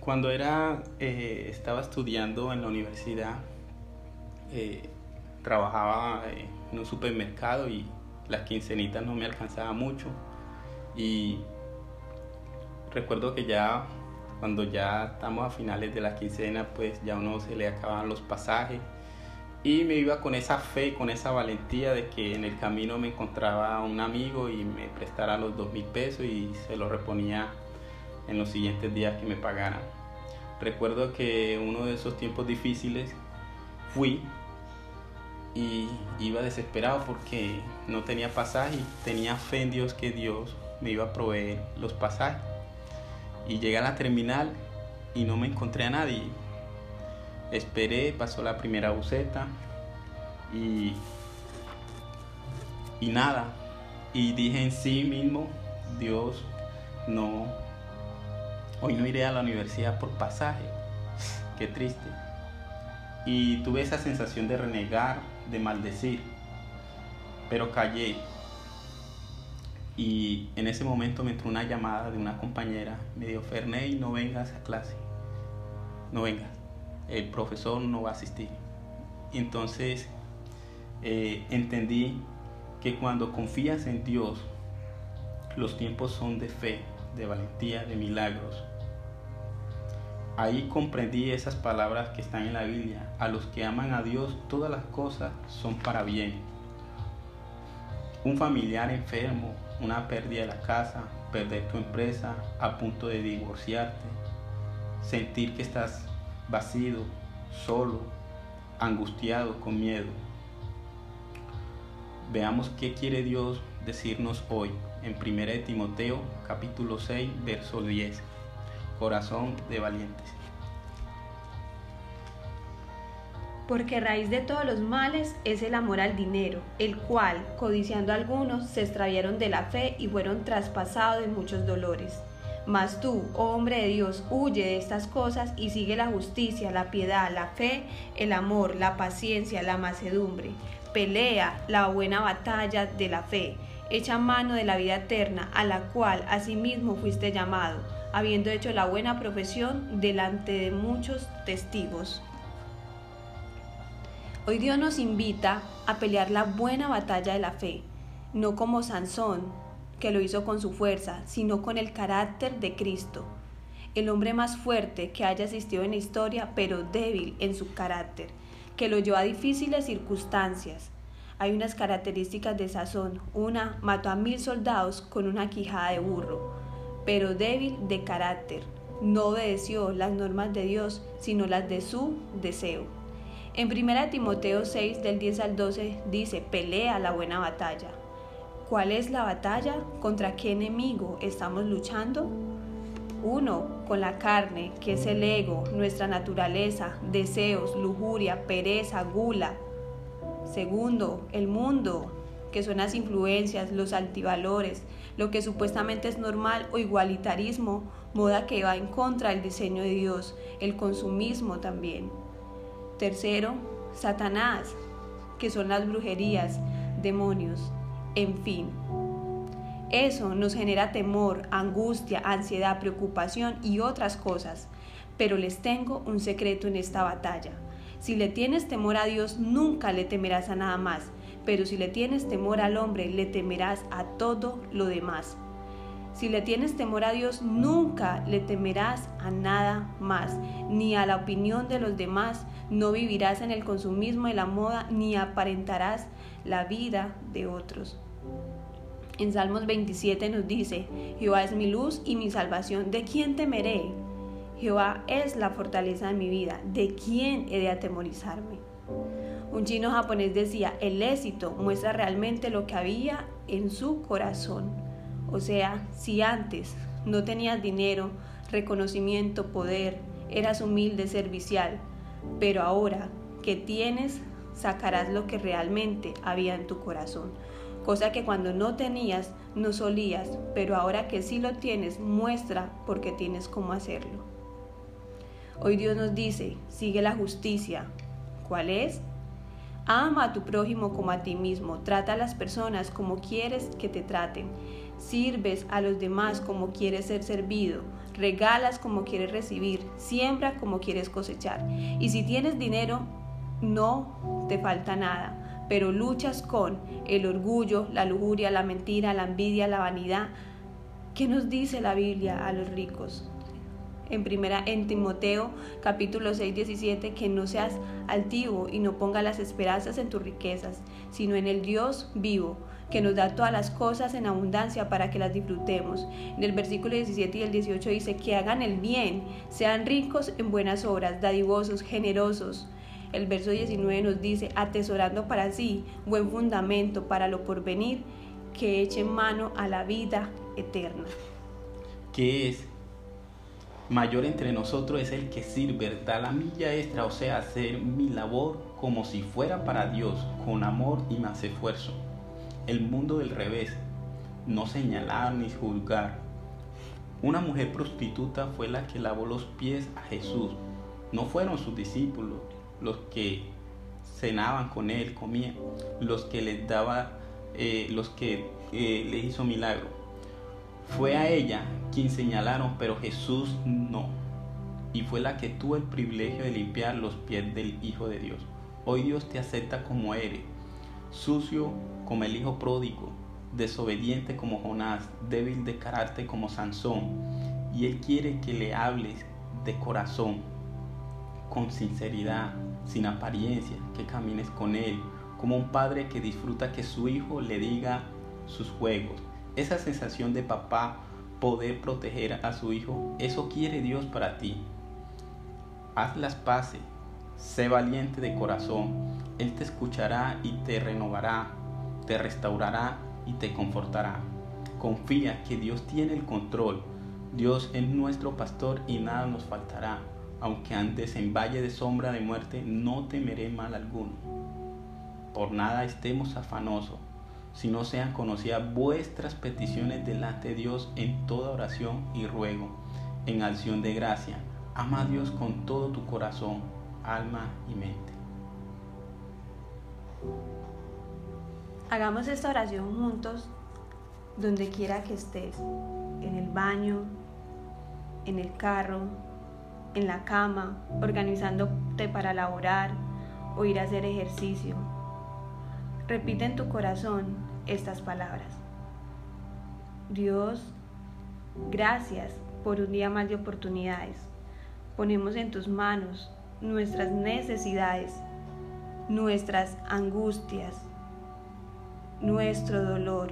cuando era, eh, estaba estudiando en la universidad, eh, trabajaba en un supermercado y las quincenitas no me alcanzaba mucho. Y recuerdo que ya cuando ya estamos a finales de la quincena, pues ya uno se le acaban los pasajes. Y me iba con esa fe, con esa valentía de que en el camino me encontraba un amigo y me prestara los dos mil pesos y se lo reponía en los siguientes días que me pagaran. Recuerdo que uno de esos tiempos difíciles fui y iba desesperado porque no tenía pasaje y tenía fe en Dios que Dios me iba a proveer los pasajes. Y llegué a la terminal y no me encontré a nadie. Esperé, pasó la primera buceta y, y nada. Y dije en sí mismo, Dios, no, hoy no iré a la universidad por pasaje. Qué triste. Y tuve esa sensación de renegar, de maldecir, pero callé. Y en ese momento me entró una llamada de una compañera, me dijo, Ferney, no vengas a clase, no vengas, el profesor no va a asistir. Entonces eh, entendí que cuando confías en Dios, los tiempos son de fe, de valentía, de milagros. Ahí comprendí esas palabras que están en la Biblia. A los que aman a Dios, todas las cosas son para bien. Un familiar enfermo, una pérdida de la casa, perder tu empresa, a punto de divorciarte, sentir que estás vacío, solo, angustiado, con miedo. Veamos qué quiere Dios decirnos hoy en 1 Timoteo capítulo 6, verso 10 corazón de valientes. Porque raíz de todos los males es el amor al dinero, el cual, codiciando algunos, se extraviaron de la fe y fueron traspasados de muchos dolores. Mas tú, oh hombre de Dios, huye de estas cosas y sigue la justicia, la piedad, la fe, el amor, la paciencia, la macedumbre. Pelea la buena batalla de la fe, echa mano de la vida eterna, a la cual asimismo fuiste llamado habiendo hecho la buena profesión delante de muchos testigos. Hoy Dios nos invita a pelear la buena batalla de la fe, no como Sansón, que lo hizo con su fuerza, sino con el carácter de Cristo, el hombre más fuerte que haya existido en la historia, pero débil en su carácter, que lo llevó a difíciles circunstancias. Hay unas características de Sazón. Una mató a mil soldados con una quijada de burro pero débil de carácter. No obedeció las normas de Dios, sino las de su deseo. En 1 Timoteo 6, del 10 al 12, dice, pelea la buena batalla. ¿Cuál es la batalla? ¿Contra qué enemigo estamos luchando? Uno, con la carne, que es el ego, nuestra naturaleza, deseos, lujuria, pereza, gula. Segundo, el mundo, que son las influencias, los altivalores, lo que supuestamente es normal o igualitarismo, moda que va en contra del diseño de Dios, el consumismo también. Tercero, Satanás, que son las brujerías, demonios, en fin. Eso nos genera temor, angustia, ansiedad, preocupación y otras cosas. Pero les tengo un secreto en esta batalla. Si le tienes temor a Dios, nunca le temerás a nada más pero si le tienes temor al hombre, le temerás a todo lo demás. Si le tienes temor a Dios, nunca le temerás a nada más, ni a la opinión de los demás, no vivirás en el consumismo de la moda, ni aparentarás la vida de otros. En Salmos 27 nos dice, Jehová es mi luz y mi salvación, ¿de quién temeré? Jehová es la fortaleza de mi vida, ¿de quién he de atemorizarme? Un chino japonés decía, el éxito muestra realmente lo que había en su corazón. O sea, si antes no tenías dinero, reconocimiento, poder, eras humilde, servicial, pero ahora que tienes, sacarás lo que realmente había en tu corazón. Cosa que cuando no tenías, no solías, pero ahora que sí lo tienes, muestra porque tienes cómo hacerlo. Hoy Dios nos dice, sigue la justicia. ¿Cuál es? Ama a tu prójimo como a ti mismo. Trata a las personas como quieres que te traten. Sirves a los demás como quieres ser servido. Regalas como quieres recibir. Siembra como quieres cosechar. Y si tienes dinero, no te falta nada. Pero luchas con el orgullo, la lujuria, la mentira, la envidia, la vanidad. ¿Qué nos dice la Biblia a los ricos? En primera en Timoteo capítulo 6, 17, que no seas altivo y no ponga las esperanzas en tus riquezas, sino en el Dios vivo, que nos da todas las cosas en abundancia para que las disfrutemos. En el versículo 17 y el 18 dice que hagan el bien, sean ricos en buenas obras, dadivosos, generosos. El verso 19 nos dice, atesorando para sí buen fundamento para lo porvenir, que echen mano a la vida eterna. ¿Qué es mayor entre nosotros es el que sirve, da la milla extra, o sea, hacer mi labor como si fuera para Dios, con amor y más esfuerzo. El mundo del revés, no señalar ni juzgar. Una mujer prostituta fue la que lavó los pies a Jesús. No fueron sus discípulos los que cenaban con él, comían, los que les daba, eh, los que eh, le hizo milagro fue a ella quien señalaron, pero Jesús no. Y fue la que tuvo el privilegio de limpiar los pies del Hijo de Dios. Hoy Dios te acepta como eres, sucio como el Hijo pródigo, desobediente como Jonás, débil de carácter como Sansón. Y Él quiere que le hables de corazón, con sinceridad, sin apariencia, que camines con Él, como un padre que disfruta que su hijo le diga sus juegos, esa sensación de papá poder proteger a su hijo, eso quiere Dios para ti. Haz las paces, sé valiente de corazón, Él te escuchará y te renovará, te restaurará y te confortará. Confía que Dios tiene el control, Dios es nuestro pastor y nada nos faltará. Aunque antes en valle de sombra de muerte, no temeré mal alguno. Por nada estemos afanosos si no sean conocidas vuestras peticiones delante de Dios en toda oración y ruego, en acción de gracia. Ama a Dios con todo tu corazón, alma y mente. Hagamos esta oración juntos donde quiera que estés, en el baño, en el carro, en la cama, organizándote para laborar o ir a hacer ejercicio Repite en tu corazón estas palabras. Dios, gracias por un día más de oportunidades. Ponemos en tus manos nuestras necesidades, nuestras angustias, nuestro dolor,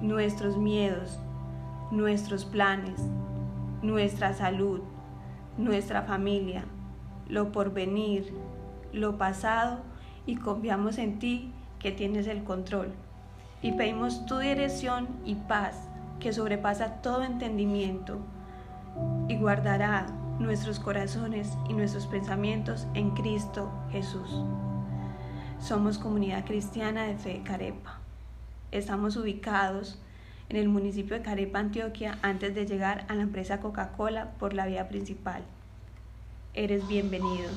nuestros miedos, nuestros planes, nuestra salud, nuestra familia, lo porvenir, lo pasado y confiamos en ti que tienes el control. Y pedimos tu dirección y paz que sobrepasa todo entendimiento y guardará nuestros corazones y nuestros pensamientos en Cristo Jesús. Somos comunidad cristiana de fe Carepa. Estamos ubicados en el municipio de Carepa, Antioquia, antes de llegar a la empresa Coca-Cola por la vía principal. Eres bienvenido.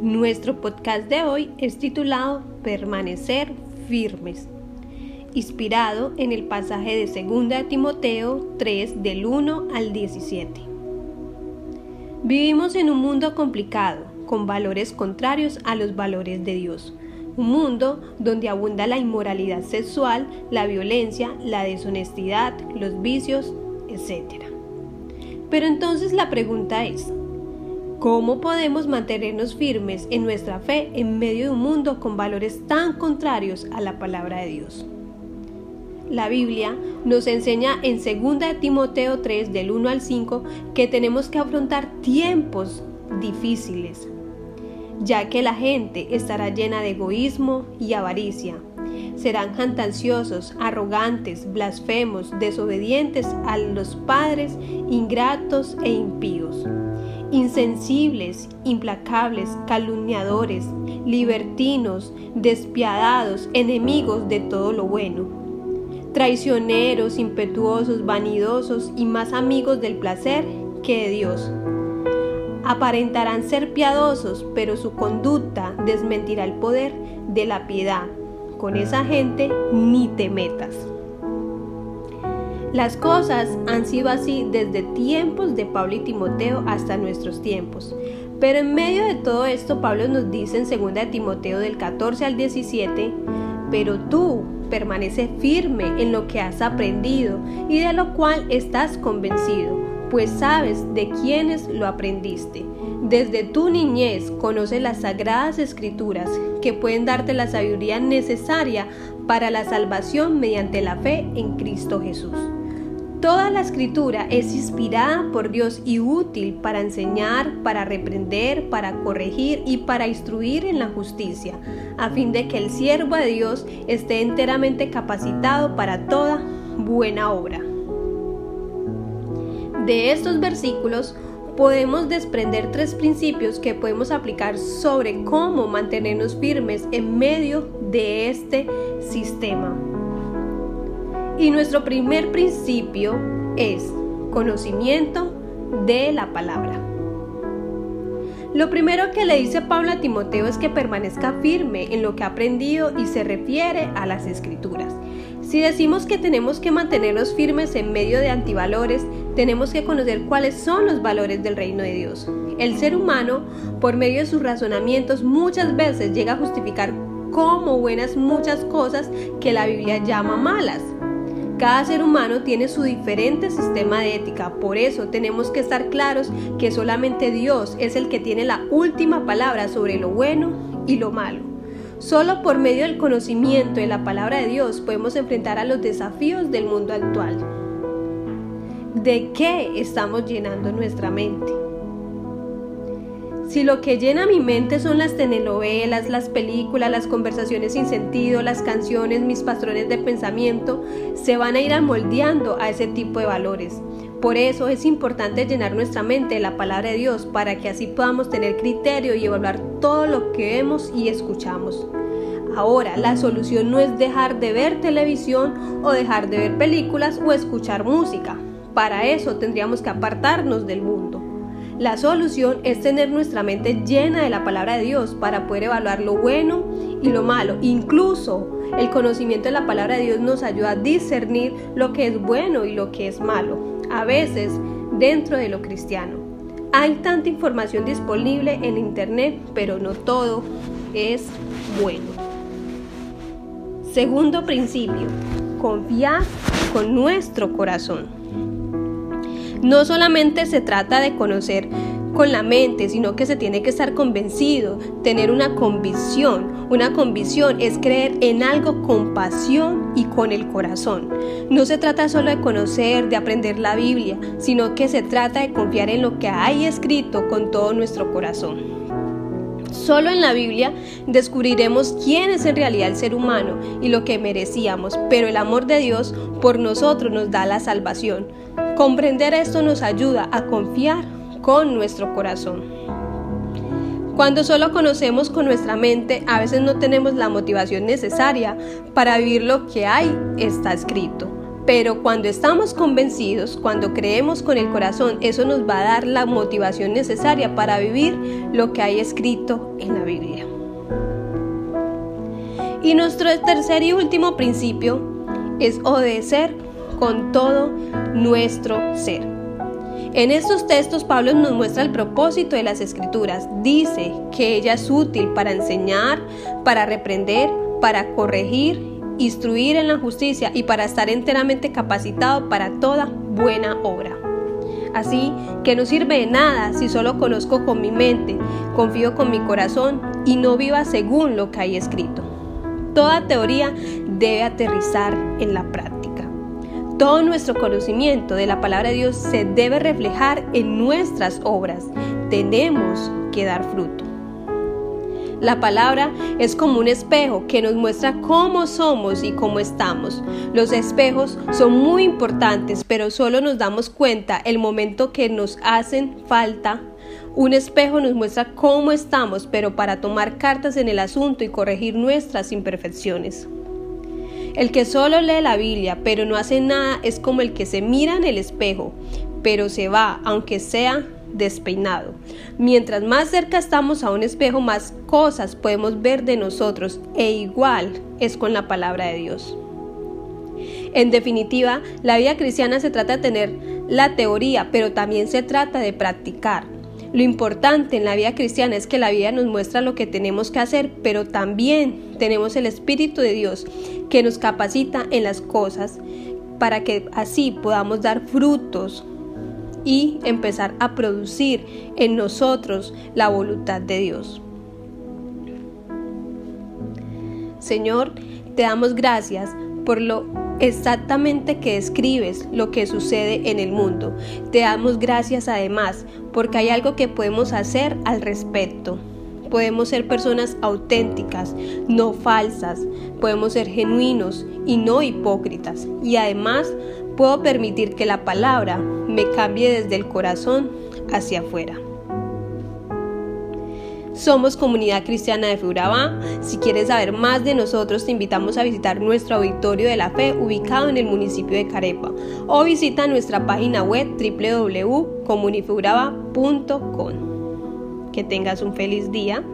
Nuestro podcast de hoy es titulado Permanecer firmes, inspirado en el pasaje de 2 Timoteo 3 del 1 al 17. Vivimos en un mundo complicado, con valores contrarios a los valores de Dios un mundo donde abunda la inmoralidad sexual, la violencia, la deshonestidad, los vicios, etc. Pero entonces la pregunta es, ¿cómo podemos mantenernos firmes en nuestra fe en medio de un mundo con valores tan contrarios a la palabra de Dios? La Biblia nos enseña en 2 Timoteo 3 del 1 al 5 que tenemos que afrontar tiempos difíciles, ya que la gente estará llena de egoísmo y avaricia. Serán jactanciosos, arrogantes, blasfemos, desobedientes a los padres, ingratos e impíos, insensibles, implacables, calumniadores, libertinos, despiadados, enemigos de todo lo bueno, traicioneros, impetuosos, vanidosos y más amigos del placer que de Dios aparentarán ser piadosos, pero su conducta desmentirá el poder de la piedad. Con esa gente ni te metas. Las cosas han sido así desde tiempos de Pablo y Timoteo hasta nuestros tiempos. Pero en medio de todo esto, Pablo nos dice en 2 Timoteo del 14 al 17, pero tú permanece firme en lo que has aprendido y de lo cual estás convencido pues sabes de quiénes lo aprendiste. Desde tu niñez conoces las sagradas escrituras que pueden darte la sabiduría necesaria para la salvación mediante la fe en Cristo Jesús. Toda la escritura es inspirada por Dios y útil para enseñar, para reprender, para corregir y para instruir en la justicia, a fin de que el siervo de Dios esté enteramente capacitado para toda buena obra. De estos versículos podemos desprender tres principios que podemos aplicar sobre cómo mantenernos firmes en medio de este sistema. Y nuestro primer principio es conocimiento de la palabra. Lo primero que le dice Pablo a Timoteo es que permanezca firme en lo que ha aprendido y se refiere a las escrituras. Si decimos que tenemos que mantenernos firmes en medio de antivalores, tenemos que conocer cuáles son los valores del reino de Dios. El ser humano, por medio de sus razonamientos, muchas veces llega a justificar como buenas muchas cosas que la Biblia llama malas. Cada ser humano tiene su diferente sistema de ética, por eso tenemos que estar claros que solamente Dios es el que tiene la última palabra sobre lo bueno y lo malo. Solo por medio del conocimiento de la palabra de Dios podemos enfrentar a los desafíos del mundo actual. ¿De qué estamos llenando nuestra mente? Si lo que llena mi mente son las telenovelas, las películas, las conversaciones sin sentido, las canciones, mis patrones de pensamiento, se van a ir amoldeando a ese tipo de valores. Por eso es importante llenar nuestra mente de la palabra de Dios para que así podamos tener criterio y evaluar todo lo que vemos y escuchamos. Ahora, la solución no es dejar de ver televisión o dejar de ver películas o escuchar música. Para eso tendríamos que apartarnos del mundo. La solución es tener nuestra mente llena de la palabra de Dios para poder evaluar lo bueno y lo malo. Incluso el conocimiento de la palabra de Dios nos ayuda a discernir lo que es bueno y lo que es malo a veces dentro de lo cristiano. Hay tanta información disponible en Internet, pero no todo es bueno. Segundo principio, confiar con nuestro corazón. No solamente se trata de conocer con la mente, sino que se tiene que estar convencido, tener una convicción. Una convicción es creer en algo con pasión y con el corazón. No se trata solo de conocer, de aprender la Biblia, sino que se trata de confiar en lo que hay escrito con todo nuestro corazón. Solo en la Biblia descubriremos quién es en realidad el ser humano y lo que merecíamos, pero el amor de Dios por nosotros nos da la salvación. Comprender esto nos ayuda a confiar con nuestro corazón. Cuando solo conocemos con nuestra mente, a veces no tenemos la motivación necesaria para vivir lo que hay está escrito. Pero cuando estamos convencidos, cuando creemos con el corazón, eso nos va a dar la motivación necesaria para vivir lo que hay escrito en la Biblia. Y nuestro tercer y último principio es obedecer con todo nuestro ser. En estos textos Pablo nos muestra el propósito de las escrituras. Dice que ella es útil para enseñar, para reprender, para corregir, instruir en la justicia y para estar enteramente capacitado para toda buena obra. Así que no sirve de nada si solo conozco con mi mente, confío con mi corazón y no viva según lo que hay escrito. Toda teoría debe aterrizar en la práctica. Todo nuestro conocimiento de la palabra de Dios se debe reflejar en nuestras obras. Tenemos que dar fruto. La palabra es como un espejo que nos muestra cómo somos y cómo estamos. Los espejos son muy importantes, pero solo nos damos cuenta el momento que nos hacen falta. Un espejo nos muestra cómo estamos, pero para tomar cartas en el asunto y corregir nuestras imperfecciones. El que solo lee la Biblia, pero no hace nada, es como el que se mira en el espejo, pero se va, aunque sea despeinado. Mientras más cerca estamos a un espejo, más cosas podemos ver de nosotros e igual es con la palabra de Dios. En definitiva, la vida cristiana se trata de tener la teoría, pero también se trata de practicar. Lo importante en la vida cristiana es que la vida nos muestra lo que tenemos que hacer, pero también tenemos el Espíritu de Dios que nos capacita en las cosas para que así podamos dar frutos y empezar a producir en nosotros la voluntad de Dios. Señor, te damos gracias por lo exactamente que describes lo que sucede en el mundo. Te damos gracias además porque hay algo que podemos hacer al respecto. Podemos ser personas auténticas, no falsas. Podemos ser genuinos y no hipócritas. Y además puedo permitir que la palabra me cambie desde el corazón hacia afuera. Somos Comunidad Cristiana de Feurabá. Si quieres saber más de nosotros, te invitamos a visitar nuestro auditorio de la fe ubicado en el municipio de Carepa o visita nuestra página web www.comunifeuraba.com. Que tengas un feliz día.